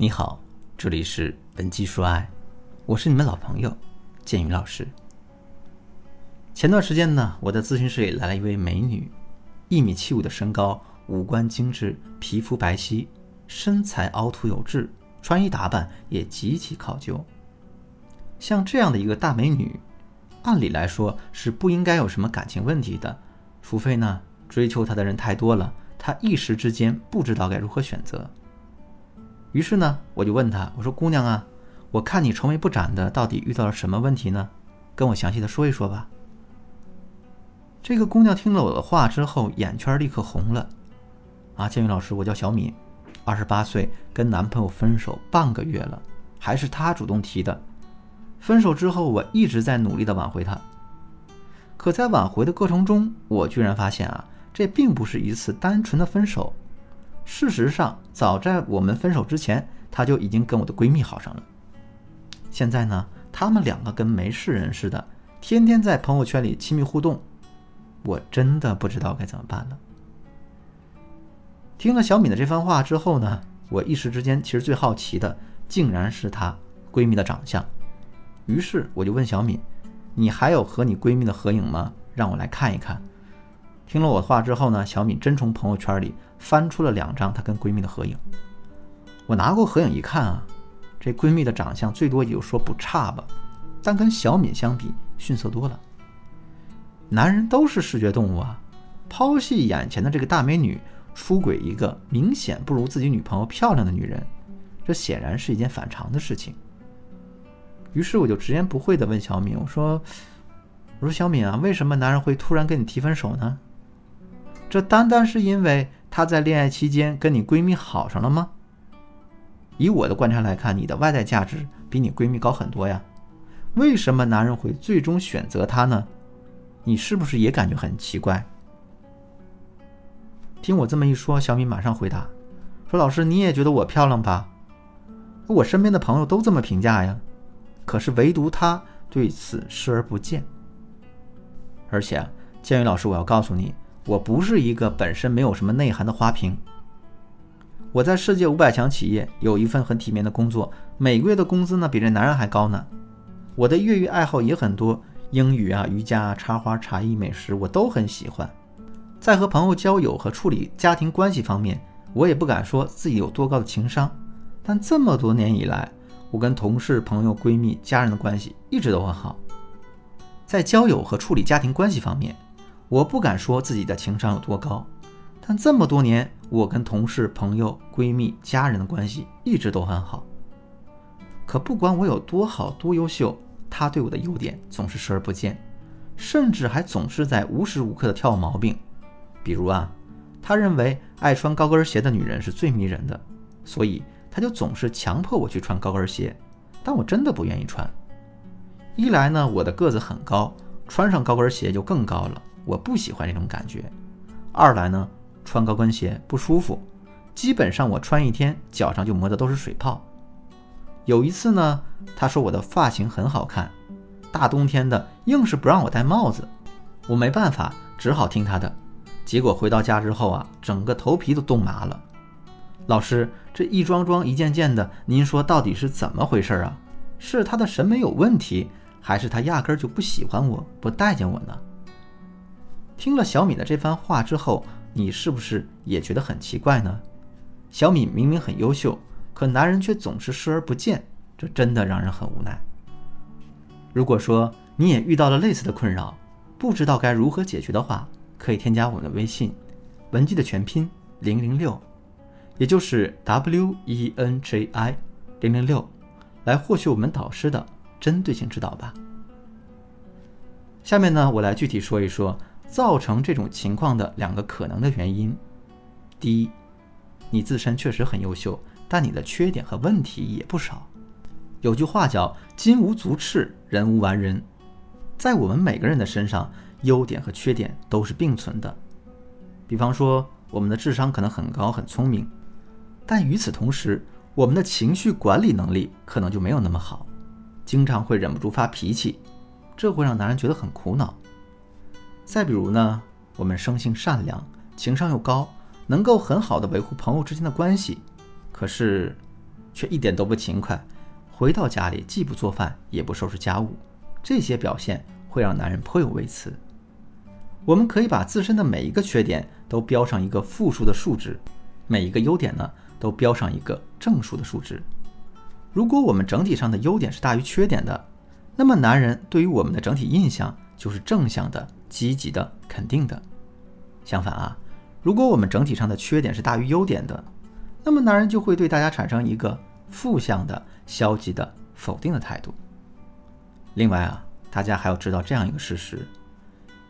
你好，这里是文姬说爱，我是你们老朋友建宇老师。前段时间呢，我的咨询室里来了一位美女，一米七五的身高，五官精致，皮肤白皙，身材凹凸有致，穿衣打扮也极其考究。像这样的一个大美女，按理来说是不应该有什么感情问题的，除非呢追求她的人太多了，她一时之间不知道该如何选择。于是呢，我就问她：“我说姑娘啊，我看你愁眉不展的，到底遇到了什么问题呢？跟我详细的说一说吧。”这个姑娘听了我的话之后，眼圈立刻红了。啊，建宇老师，我叫小敏，二十八岁，跟男朋友分手半个月了，还是他主动提的。分手之后，我一直在努力的挽回他。可在挽回的过程中，我居然发现啊，这并不是一次单纯的分手。事实上，早在我们分手之前，她就已经跟我的闺蜜好上了。现在呢，他们两个跟没事人似的，天天在朋友圈里亲密互动，我真的不知道该怎么办了。听了小敏的这番话之后呢，我一时之间其实最好奇的，竟然是她闺蜜的长相。于是我就问小敏：“你还有和你闺蜜的合影吗？让我来看一看。”听了我的话之后呢，小敏真从朋友圈里翻出了两张她跟闺蜜的合影。我拿过合影一看啊，这闺蜜的长相最多也就说不差吧，但跟小敏相比逊色多了。男人都是视觉动物啊，抛弃眼前的这个大美女，出轨一个明显不如自己女朋友漂亮的女人，这显然是一件反常的事情。于是我就直言不讳地问小敏：“我说，我说小敏啊，为什么男人会突然跟你提分手呢？”这单单是因为她在恋爱期间跟你闺蜜好上了吗？以我的观察来看，你的外在价值比你闺蜜高很多呀。为什么男人会最终选择她呢？你是不是也感觉很奇怪？听我这么一说，小米马上回答说：“老师，你也觉得我漂亮吧？我身边的朋友都这么评价呀，可是唯独她对此视而不见。而且，建宇老师，我要告诉你。”我不是一个本身没有什么内涵的花瓶。我在世界五百强企业有一份很体面的工作，每个月的工资呢比这男人还高呢。我的业余爱好也很多，英语啊、瑜伽、插花、茶艺、美食，我都很喜欢。在和朋友交友和处理家庭关系方面，我也不敢说自己有多高的情商。但这么多年以来，我跟同事、朋友、闺蜜、家人的关系一直都很好。在交友和处理家庭关系方面。我不敢说自己的情商有多高，但这么多年，我跟同事、朋友、闺蜜、家人的关系一直都很好。可不管我有多好、多优秀，他对我的优点总是视而不见，甚至还总是在无时无刻的挑我毛病。比如啊，他认为爱穿高跟鞋的女人是最迷人的，所以他就总是强迫我去穿高跟鞋，但我真的不愿意穿。一来呢，我的个子很高，穿上高跟鞋就更高了。我不喜欢这种感觉。二来呢，穿高跟鞋不舒服，基本上我穿一天脚上就磨的都是水泡。有一次呢，他说我的发型很好看，大冬天的硬是不让我戴帽子，我没办法，只好听他的。结果回到家之后啊，整个头皮都冻麻了。老师，这一桩桩一件件的，您说到底是怎么回事啊？是他的审美有问题，还是他压根就不喜欢我，不待见我呢？听了小敏的这番话之后，你是不是也觉得很奇怪呢？小敏明明很优秀，可男人却总是视而不见，这真的让人很无奈。如果说你也遇到了类似的困扰，不知道该如何解决的话，可以添加我们的微信“文姬”的全拼零零六，也就是 W E N J I 零零六，来获取我们导师的针对性指导吧。下面呢，我来具体说一说。造成这种情况的两个可能的原因：第一，你自身确实很优秀，但你的缺点和问题也不少。有句话叫“金无足赤，人无完人”。在我们每个人的身上，优点和缺点都是并存的。比方说，我们的智商可能很高、很聪明，但与此同时，我们的情绪管理能力可能就没有那么好，经常会忍不住发脾气，这会让男人觉得很苦恼。再比如呢，我们生性善良，情商又高，能够很好的维护朋友之间的关系，可是，却一点都不勤快，回到家里既不做饭也不收拾家务，这些表现会让男人颇有微词。我们可以把自身的每一个缺点都标上一个负数的数值，每一个优点呢都标上一个正数的数值。如果我们整体上的优点是大于缺点的，那么男人对于我们的整体印象就是正向的、积极的、肯定的。相反啊，如果我们整体上的缺点是大于优点的，那么男人就会对大家产生一个负向的、消极的、否定的态度。另外啊，大家还要知道这样一个事实：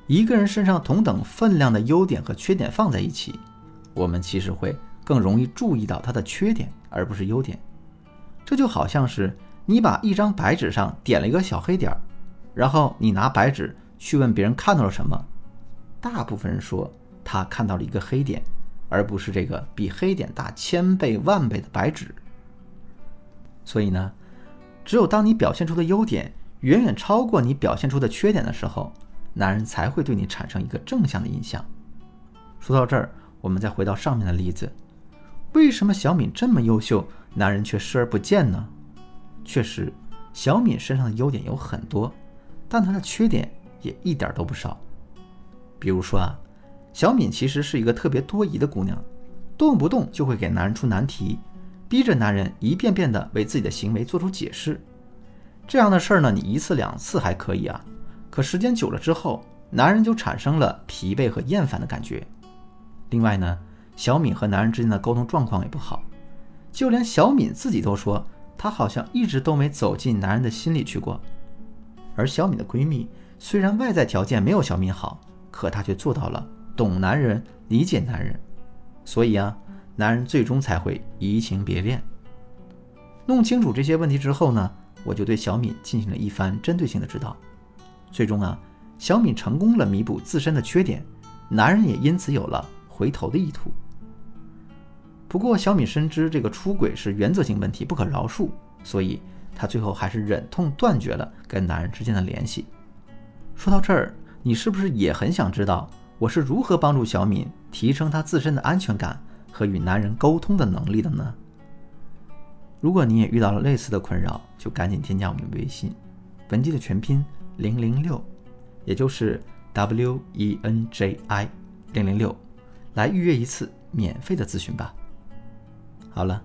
一个人身上同等分量的优点和缺点放在一起，我们其实会更容易注意到他的缺点，而不是优点。这就好像是你把一张白纸上点了一个小黑点儿，然后你拿白纸去问别人看到了什么，大部分人说他看到了一个黑点，而不是这个比黑点大千倍万倍的白纸。所以呢，只有当你表现出的优点远远超过你表现出的缺点的时候，男人才会对你产生一个正向的印象。说到这儿，我们再回到上面的例子，为什么小敏这么优秀？男人却视而不见呢？确实，小敏身上的优点有很多，但她的缺点也一点都不少。比如说啊，小敏其实是一个特别多疑的姑娘，动不动就会给男人出难题，逼着男人一遍遍的为自己的行为做出解释。这样的事儿呢，你一次两次还可以啊，可时间久了之后，男人就产生了疲惫和厌烦的感觉。另外呢，小敏和男人之间的沟通状况也不好。就连小敏自己都说，她好像一直都没走进男人的心里去过。而小敏的闺蜜虽然外在条件没有小敏好，可她却做到了懂男人、理解男人。所以啊，男人最终才会移情别恋。弄清楚这些问题之后呢，我就对小敏进行了一番针对性的指导。最终啊，小敏成功了弥补自身的缺点，男人也因此有了回头的意图。不过，小敏深知这个出轨是原则性问题，不可饶恕，所以她最后还是忍痛断绝了跟男人之间的联系。说到这儿，你是不是也很想知道我是如何帮助小敏提升她自身的安全感和与男人沟通的能力的呢？如果你也遇到了类似的困扰，就赶紧添加我们的微信，文姬的全拼零零六，也就是 W E N J I 零零六，来预约一次免费的咨询吧。好了，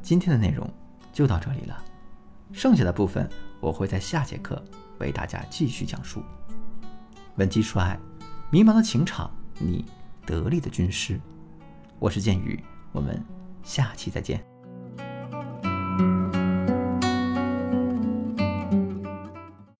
今天的内容就到这里了，剩下的部分我会在下节课为大家继续讲述。文姬说爱，迷茫的情场，你得力的军师。我是剑宇，我们下期再见。